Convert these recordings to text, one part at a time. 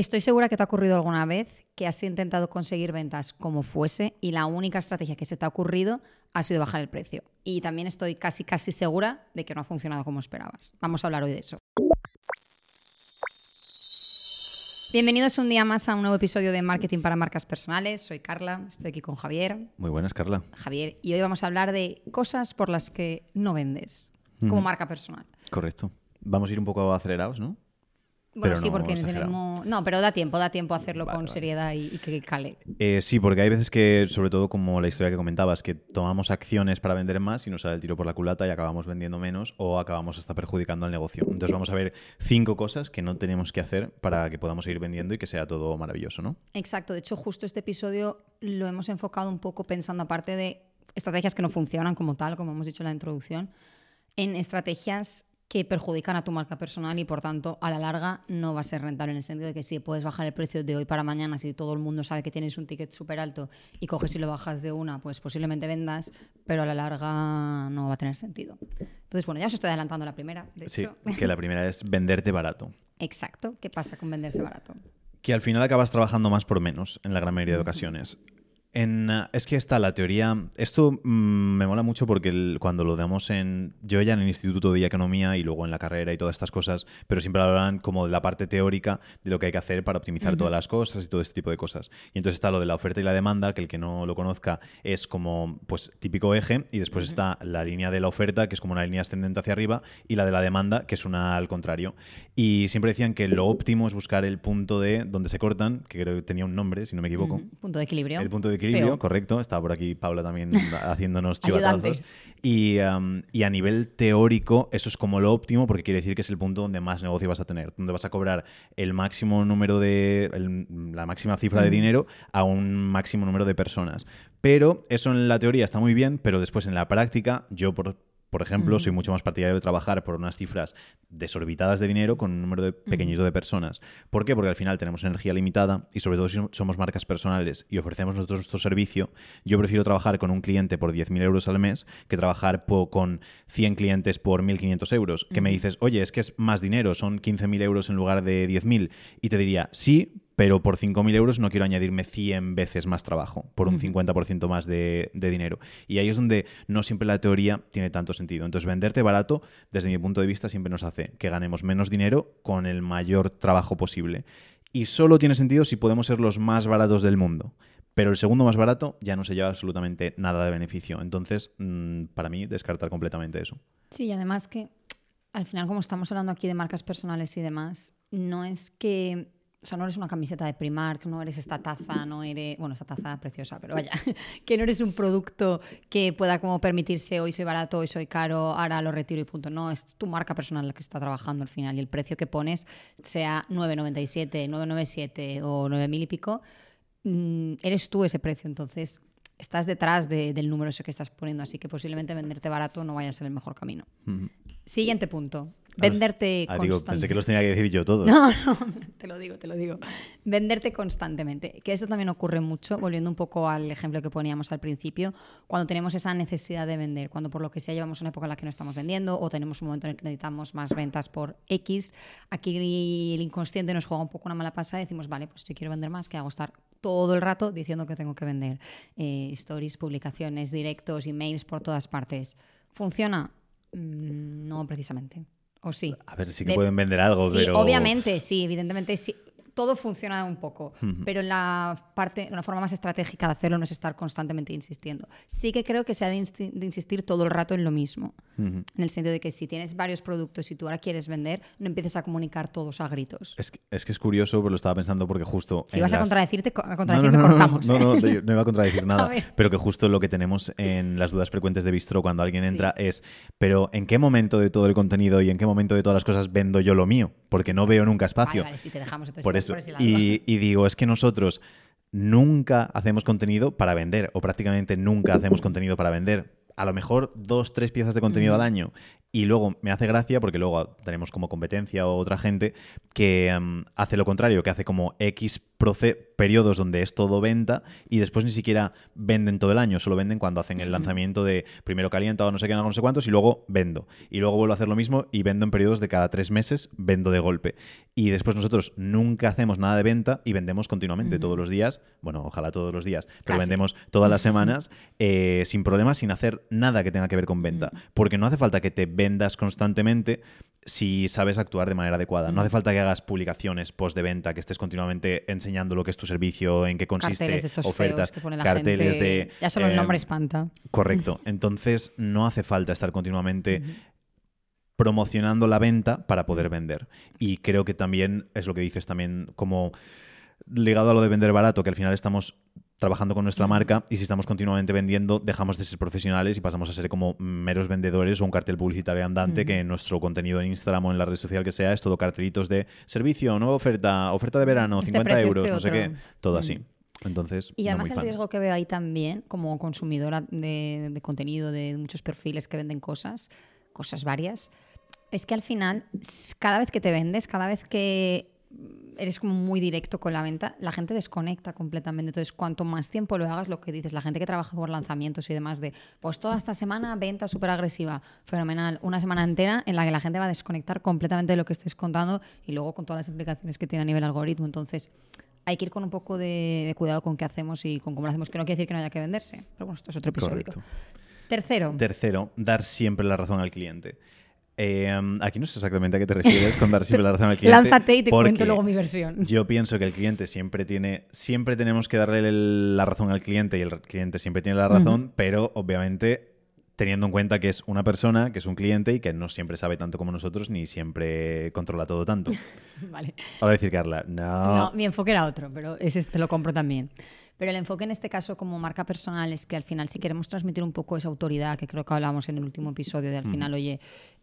Estoy segura que te ha ocurrido alguna vez que has intentado conseguir ventas como fuese y la única estrategia que se te ha ocurrido ha sido bajar el precio. Y también estoy casi, casi segura de que no ha funcionado como esperabas. Vamos a hablar hoy de eso. Bienvenidos un día más a un nuevo episodio de Marketing para Marcas Personales. Soy Carla, estoy aquí con Javier. Muy buenas, Carla. Javier, y hoy vamos a hablar de cosas por las que no vendes como marca personal. Correcto. Vamos a ir un poco acelerados, ¿no? Bueno, Pero sí, no porque exagerado. tenemos... No, pero da tiempo, da tiempo a hacerlo Vale, con vale. seriedad y, y que cale. Eh, sí, porque hay veces que, sobre todo como la historia que comentabas, que tomamos acciones para vender más y nos sale el tiro por la culata y acabamos vendiendo menos o acabamos hasta perjudicando al negocio. Entonces vamos a ver cinco cosas que no tenemos que hacer para que podamos seguir vendiendo y que sea todo maravilloso, ¿no? Exacto, de hecho justo este episodio lo hemos enfocado un poco pensando, aparte de estrategias que no funcionan como tal, como hemos dicho en la introducción, en estrategias que perjudican a tu marca personal y por tanto a la larga no va a ser rentable en el sentido de que si puedes bajar el precio de hoy para mañana, si todo el mundo sabe que tienes un ticket súper alto y coges y lo bajas de una, pues posiblemente vendas, pero a la larga no va a tener sentido. Entonces, bueno, ya os estoy adelantando la primera, de Sí, hecho. que la primera es venderte barato. Exacto, ¿qué pasa con venderse barato? que al final acabas trabajando más por menos en la gran mayoría de ocasiones. En, eh, es que está la teoría. Esto mm, me mola mucho porque el- cuando lo damos en. Yo ya en el Instituto de Economía y luego en la carrera y todas estas cosas, pero siempre hablan como de la parte teórica de lo que hay que hacer para optimizar todas las cosas y todo este tipo de cosas. Y entonces está lo de la oferta y la demanda, que el que no lo conozca es como pues típico eje, y después está la línea de la oferta, que es como una línea ascendente hacia arriba, y la de la demanda, que es una al contrario. Y siempre decían que lo óptimo es buscar el punto de donde se cortan, que creo que tenía un nombre, si no me equivoco. Ujú, Punto de equilibrio. El punto de equilibrio, correcto. Estaba por aquí Paula también haciéndonos chivatazos. Y, um, y a nivel teórico, eso es como lo óptimo porque quiere decir que es el punto donde más negocio vas a tener, donde vas a cobrar el máximo número de. el- la máxima cifra de dinero a un máximo número de personas. Pero eso en la teoría está muy bien, pero después en la práctica, yo por. Por ejemplo, soy mucho más partidario de trabajar por unas cifras desorbitadas de dinero con un número de pequeñito de personas. ¿Por qué? Porque al final tenemos energía limitada y sobre todo si somos marcas personales y ofrecemos nosotros nuestro servicio, yo prefiero trabajar con un cliente por 10.000 euros al mes que trabajar con 100 clientes por 1.500 euros. Que me dices, oye, es que es más dinero, son 15.000 euros en lugar de 10.000. Y te diría, sí, pero por 5.000 euros no quiero añadirme 100 veces más trabajo, por un 50% más de, de dinero. Y ahí es donde no siempre la teoría tiene tanto sentido. Entonces, venderte barato, desde mi punto de vista, siempre nos hace que ganemos menos dinero con el mayor trabajo posible. Y solo tiene sentido si podemos ser los más baratos del mundo. Pero el segundo más barato ya no se lleva absolutamente nada de beneficio. Entonces, mm, para mí, descartar completamente eso. Sí, y además que al final, como estamos hablando aquí de marcas personales y demás, no es que. O sea, no eres una camiseta de Primark, no eres esta taza, no eres. Bueno, esta taza preciosa, pero vaya. Que no eres un producto que pueda como permitirse hoy soy barato, hoy soy caro, ahora lo retiro y punto. No, es tu marca personal la que está trabajando al final y el precio que pones, sea 9,97, 997 o 9.000 y pico, mm, eres tú ese precio. Entonces, estás detrás de- del número ese que estás poniendo, así que posiblemente venderte barato no vaya a ser el mejor camino. Siguiente punto. Venderte Ah, digo, constantemente. pensé que los tenía que decir yo todos. No, no, te lo digo, te lo digo. Venderte constantemente. Que eso también ocurre mucho, volviendo un poco al ejemplo que poníamos al principio, cuando tenemos esa necesidad de vender, cuando por lo que sea llevamos una época en la que no estamos vendiendo o tenemos un momento en el que necesitamos más ventas por X, aquí el inconsciente nos juega un poco una mala pasada y decimos, vale, pues si quiero vender más, ¿qué hago? Estar todo el rato diciendo que tengo que vender. Eh, stories, publicaciones, directos, emails por todas partes. ¿Funciona? Mm, no precisamente. ¿O sí? A ver, sí que De- pueden vender algo, Sí, pero... obviamente, sí, evidentemente sí. Todo funciona un poco, pero la parte, la forma más estratégica de hacerlo no es estar constantemente insistiendo. Sí que creo que se ha de, insistir todo el rato en lo mismo, en el sentido de que si tienes varios productos y tú ahora quieres vender, no empieces a comunicar todos a gritos. Es que, es que es curioso, pero lo estaba pensando porque justo... Si en a contradecirte, co- a No, contradecirte no, no, cortamos. No, ¿eh? no, no, no iba a contradecir nada. pero que justo lo que tenemos en las dudas frecuentes de Bistro cuando alguien entra es, pero ¿en qué momento de todo el contenido y en qué momento de todas las cosas vendo yo lo mío? Porque no veo nunca espacio. Vale, vale, si te dejamos entonces por eso. y digo, es que nosotros nunca hacemos contenido para vender, o prácticamente nunca hacemos contenido para vender. A lo mejor dos, tres piezas de contenido al año. Y luego me hace gracia porque luego tenemos como competencia o otra gente que mm, hace lo contrario, que hace como X periodos donde es todo venta y después ni siquiera venden todo el año, solo venden cuando hacen el lanzamiento de primero calienta o no sé qué, no sé cuántos y luego vendo. Y luego vuelvo a hacer lo mismo y vendo en periodos de cada tres meses, vendo de golpe. Y después nosotros nunca hacemos nada de venta y vendemos continuamente todos los días, bueno, ojalá todos los días, pero vendemos todas las semanas eh, sin problemas, sin hacer nada que tenga que ver con venta. Porque no hace falta que te vendas constantemente si sabes actuar de manera adecuada. No hace falta que hagas publicaciones post de venta, que estés continuamente enseñando lo que es tu servicio, en qué consiste, carteles ofertas, que pone la carteles de... Ya solo el nombre eh, espanta. Correcto. Entonces no hace falta estar continuamente promocionando la venta para poder vender. Y creo que también es lo que dices también como ligado a lo de vender barato, que al final estamos trabajando con nuestra marca y si estamos continuamente vendiendo, dejamos de ser profesionales y pasamos a ser como meros vendedores o un cartel publicitario andante que en nuestro contenido en Instagram o en la red social que sea es todo cartelitos de servicio, nueva oferta, oferta de verano, 50 este euros, este no sé qué, todo así. Entonces, y además no el riesgo que veo ahí también, como consumidora de, de contenido, de muchos perfiles que venden cosas, cosas varias, es que al final, cada vez que te vendes, cada vez que eres como muy directo con la venta, la gente desconecta completamente. Entonces, cuanto más tiempo lo hagas, lo que dices, la gente que trabaja por lanzamientos y demás, de pues toda esta semana venta súper agresiva, fenomenal, una semana entera en la que la gente va a desconectar completamente de lo que estés contando y luego con todas las implicaciones que tiene a nivel algoritmo. Entonces, hay que ir con un poco de, de cuidado con qué hacemos y con cómo lo hacemos, que no quiere decir que no haya que venderse. Pero bueno, esto es otro episodio. Correcto. Tercero. Tercero, dar siempre la razón al cliente. Eh, aquí no sé exactamente a qué te refieres con dar siempre la razón al cliente. Lánzate y te cuento luego mi versión. Yo pienso que el cliente siempre tiene, siempre tenemos que darle el- la razón al cliente y el cliente siempre tiene la razón, pero obviamente teniendo en cuenta que es una persona, que es un cliente y que no siempre sabe tanto como nosotros ni siempre controla todo tanto. vale. Ahora decir Carla, no. No, mi enfoque era otro, pero ese te lo compro también. Pero el enfoque en este caso como marca personal es que al final si queremos transmitir un poco esa autoridad, que creo que hablábamos en el último episodio de al final, oye,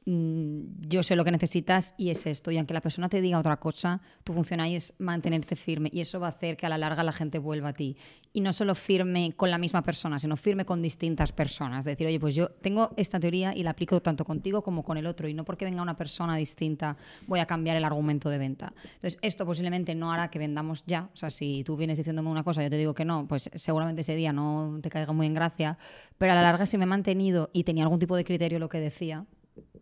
yo sé lo que necesitas y es esto, y aunque la persona te diga otra cosa, tu función ahí es mantenerte firme y eso va a hacer que a la larga la gente vuelva a ti. Y no solo firme con la misma persona, sino firme con distintas personas. Decir, oye, pues yo tengo esta teoría y la aplico tanto contigo como con el otro, y no porque venga una persona distinta voy a cambiar el argumento de venta. Entonces, esto posiblemente no hará que vendamos ya. O sea, si tú vienes diciéndome una cosa yo te digo que no, pues seguramente ese día no te caiga muy en gracia. Pero a la larga, si me he mantenido y tenía algún tipo de criterio lo que decía,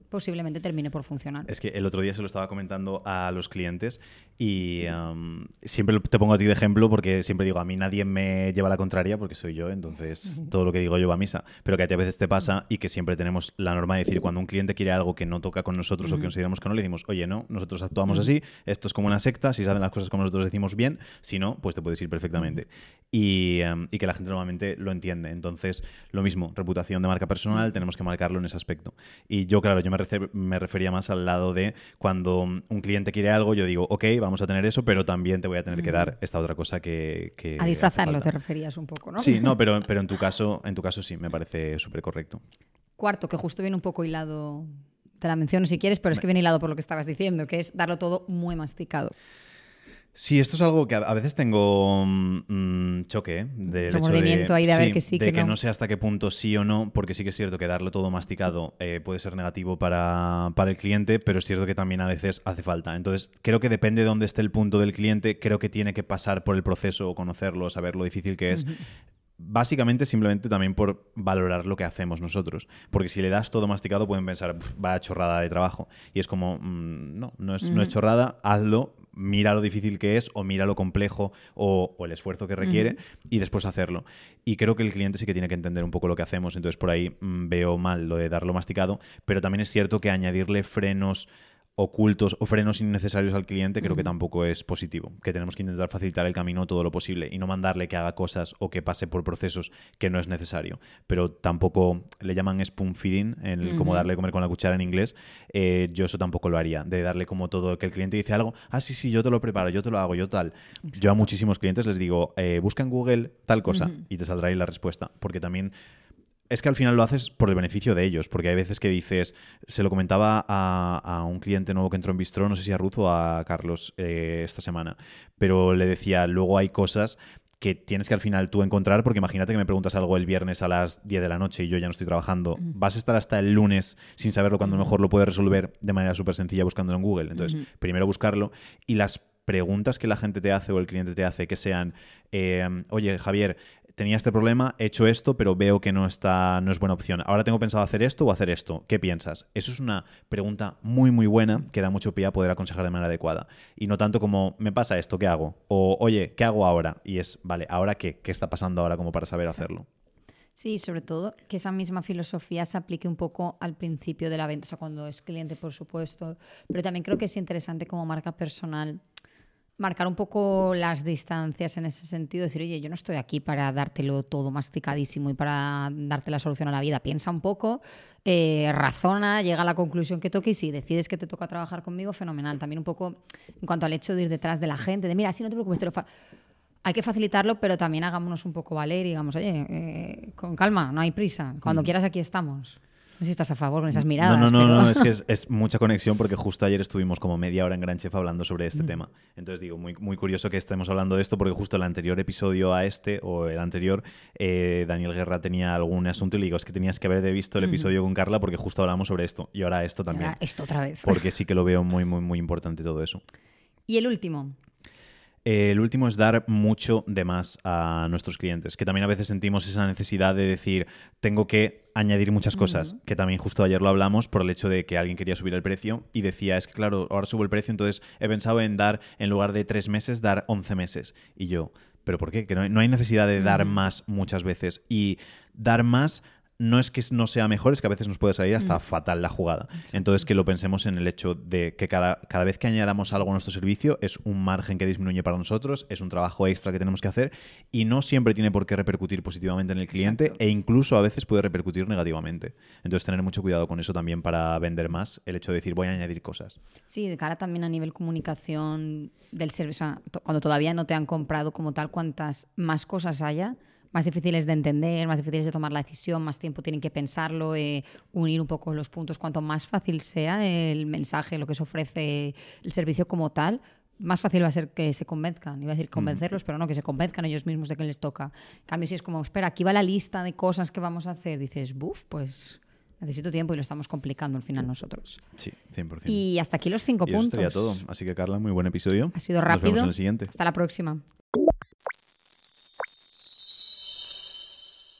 posiblemente termine por funcionar. Es que el otro día se lo estaba comentando a los clientes y um, siempre te pongo a ti de ejemplo porque siempre digo, a mí nadie me lleva la contraria porque soy yo, entonces todo lo que digo yo va a misa. Pero que a ti a veces te pasa y que siempre tenemos la norma de decir, cuando un cliente quiere algo que no toca con nosotros o que consideramos que no, le decimos, oye, no, nosotros actuamos así, esto es como una secta, si se hacen las cosas como nosotros decimos bien, si no, pues te puedes ir perfectamente. Y, um, y que la gente normalmente lo entiende. Entonces, lo mismo, reputación de marca personal, tenemos que marcarlo en ese aspecto. Y yo, claro, yo me, refer- me refería más al lado de cuando un cliente quiere algo, yo digo, ok, vamos a tener eso, pero también te voy a tener que dar esta otra cosa que... que a disfrazarlo falta". te referías un poco, ¿no? Sí, no, pero, pero en tu caso, en tu caso sí, me parece súper correcto. Cuarto, que justo viene un poco hilado, te la menciono si quieres, pero es que viene hilado por lo que estabas diciendo, que es darlo todo muy masticado. Sí, esto es algo que a veces tengo choque, ¿eh? Del ahí de a ver que sí, de que no. sé hasta qué punto sí o no, porque sí que es cierto que darlo todo masticado eh, puede ser negativo para, para el cliente, pero es cierto que también a veces hace falta. Entonces, creo que depende de dónde esté el punto del cliente, creo que tiene que pasar por el proceso conocerlo, saber lo difícil que es. Básicamente, simplemente también por valorar lo que hacemos nosotros. Porque si le das todo masticado, pueden pensar, "Pf, vaya chorrada de trabajo. Y es como, mm, no, no es, no es chorrada, hazlo, mira lo difícil que es, o mira lo complejo, o, o el esfuerzo que requiere, y después hacerlo. Y creo que el cliente sí que tiene que entender un poco lo que hacemos. Entonces, por ahí mm, veo mal lo de darlo masticado. Pero también es cierto que añadirle frenos ocultos o frenos innecesarios al cliente creo que tampoco es positivo. Que tenemos que intentar facilitar el camino todo lo posible y no mandarle que haga cosas o que pase por procesos que no es necesario. Pero tampoco le llaman spoon feeding, el, como darle de comer con la cuchara en inglés. Eh, yo eso tampoco lo haría. De darle como todo, que el cliente dice algo, ah, sí, sí, yo te lo preparo, yo te lo hago, yo tal. Yo a muchísimos clientes les digo, eh, busca en Google tal cosa y te saldrá ahí la respuesta. Porque también es que al final lo haces por el beneficio de ellos, porque hay veces que dices, se lo comentaba a, a un cliente nuevo que entró en Bistro, no sé si a Ruth o a Carlos eh, esta semana, pero le decía, luego hay cosas que tienes que al final tú encontrar, porque imagínate que me preguntas algo el viernes a las 10 de la noche y yo ya no estoy trabajando, vas a estar hasta el lunes sin saberlo cuando a lo mejor lo puedes resolver de manera súper sencilla buscándolo en Google. Entonces, primero buscarlo y las preguntas que la gente te hace o el cliente te hace que sean, eh, oye, Javier, tenía este problema, he hecho esto, pero veo que no está, no es buena opción. Ahora tengo pensado hacer esto o hacer esto. ¿Qué piensas? Eso es una pregunta muy, muy buena que da mucho pie a poder aconsejar de manera adecuada. Y no tanto como, me pasa esto, ¿qué hago? O, oye, ¿qué hago ahora? Y es, vale, ¿ahora qué? ¿Qué está pasando ahora como para saber hacerlo? Sí, sobre todo que esa misma filosofía se aplique un poco al principio de la venta, o sea, cuando es cliente, por supuesto, pero también creo que es interesante como marca personal marcar un poco las distancias en ese sentido, decir, oye, yo no estoy aquí para dártelo todo masticadísimo y para darte la solución a la vida. Piensa un poco, eh, razona, llega a la conclusión que toque y si decides que te toca trabajar conmigo, fenomenal. También un poco en cuanto al hecho de ir detrás de la gente, de mira, si no te preocupes, te lo hay que facilitarlo, pero también hagámonos un poco valer y digamos, oye, eh, con calma, no hay prisa. Cuando mm. quieras aquí estamos. No sé si estás a favor con esas miradas. No, no, no, no, es que es, mucha conexión porque justo ayer estuvimos como media hora en Gran Chef hablando sobre este mm. tema. Entonces digo, muy, muy curioso que estemos hablando de esto porque justo el anterior episodio a este o el anterior, eh, Daniel Guerra tenía algún asunto y le digo, es que tenías que haber visto el episodio con Carla porque justo hablamos sobre esto. Y ahora esto también. Ahora esto otra vez. Porque sí que lo veo muy, muy, muy importante todo eso. Y el último, el último es dar mucho de más a nuestros clientes, que también a veces sentimos esa necesidad de decir, tengo que añadir muchas cosas, que también justo ayer lo hablamos por el hecho de que alguien quería subir el precio y decía, es que claro, ahora subo el precio, entonces he pensado en dar, en lugar de tres meses, dar once meses. Y yo, ¿pero por qué? Que no hay, necesidad de dar más muchas veces. Y dar más no es que no sea mejor, es que a veces nos puede salir hasta mm. fatal la jugada. Entonces, que lo pensemos en el hecho de que cada, cada, vez que añadamos algo a nuestro servicio es un margen que disminuye para nosotros, es un trabajo extra que tenemos que hacer y no siempre tiene por qué repercutir positivamente en el cliente e incluso a veces puede repercutir negativamente. Entonces, tener mucho cuidado con eso también para vender más, el hecho de decir voy a añadir cosas. Sí, de cara también a nivel comunicación del servicio, cuando todavía no te han comprado como tal, cuantas más cosas haya, más difíciles de entender, más difíciles de tomar la decisión, más tiempo tienen que pensarlo, eh, unir un poco los puntos. Cuanto más fácil sea el mensaje, lo que se ofrece el servicio como tal, más fácil va a ser que se convenzcan. Iba a decir convencerlos, pero no, que se convenzcan ellos mismos de que les toca. En cambio, si es como, espera, aquí va la lista de cosas que vamos a hacer, dices, buf, pues necesito tiempo y lo estamos complicando al final nosotros. Sí, 100%. Y hasta aquí los cinco puntos. Eso sería todo. Así que, Carla, muy buen episodio. Ha sido rápido. Nos vemos en el siguiente. Hasta la próxima.